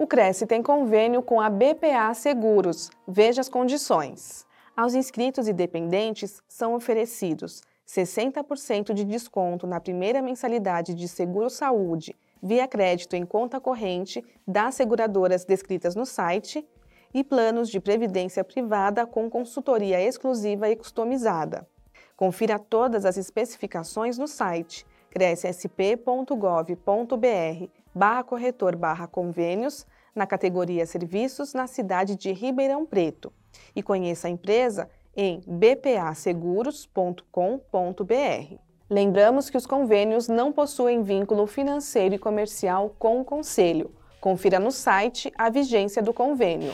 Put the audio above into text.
O Cresce tem convênio com a BPA Seguros. Veja as condições. Aos inscritos e dependentes são oferecidos 60% de desconto na primeira mensalidade de seguro-saúde via crédito em conta corrente das seguradoras descritas no site e planos de previdência privada com consultoria exclusiva e customizada. Confira todas as especificações no site crescsp.gov.br barra corretor barra convênios na categoria Serviços na cidade de Ribeirão Preto e conheça a empresa em bpaseguros.com.br. Lembramos que os convênios não possuem vínculo financeiro e comercial com o Conselho. Confira no site a vigência do convênio.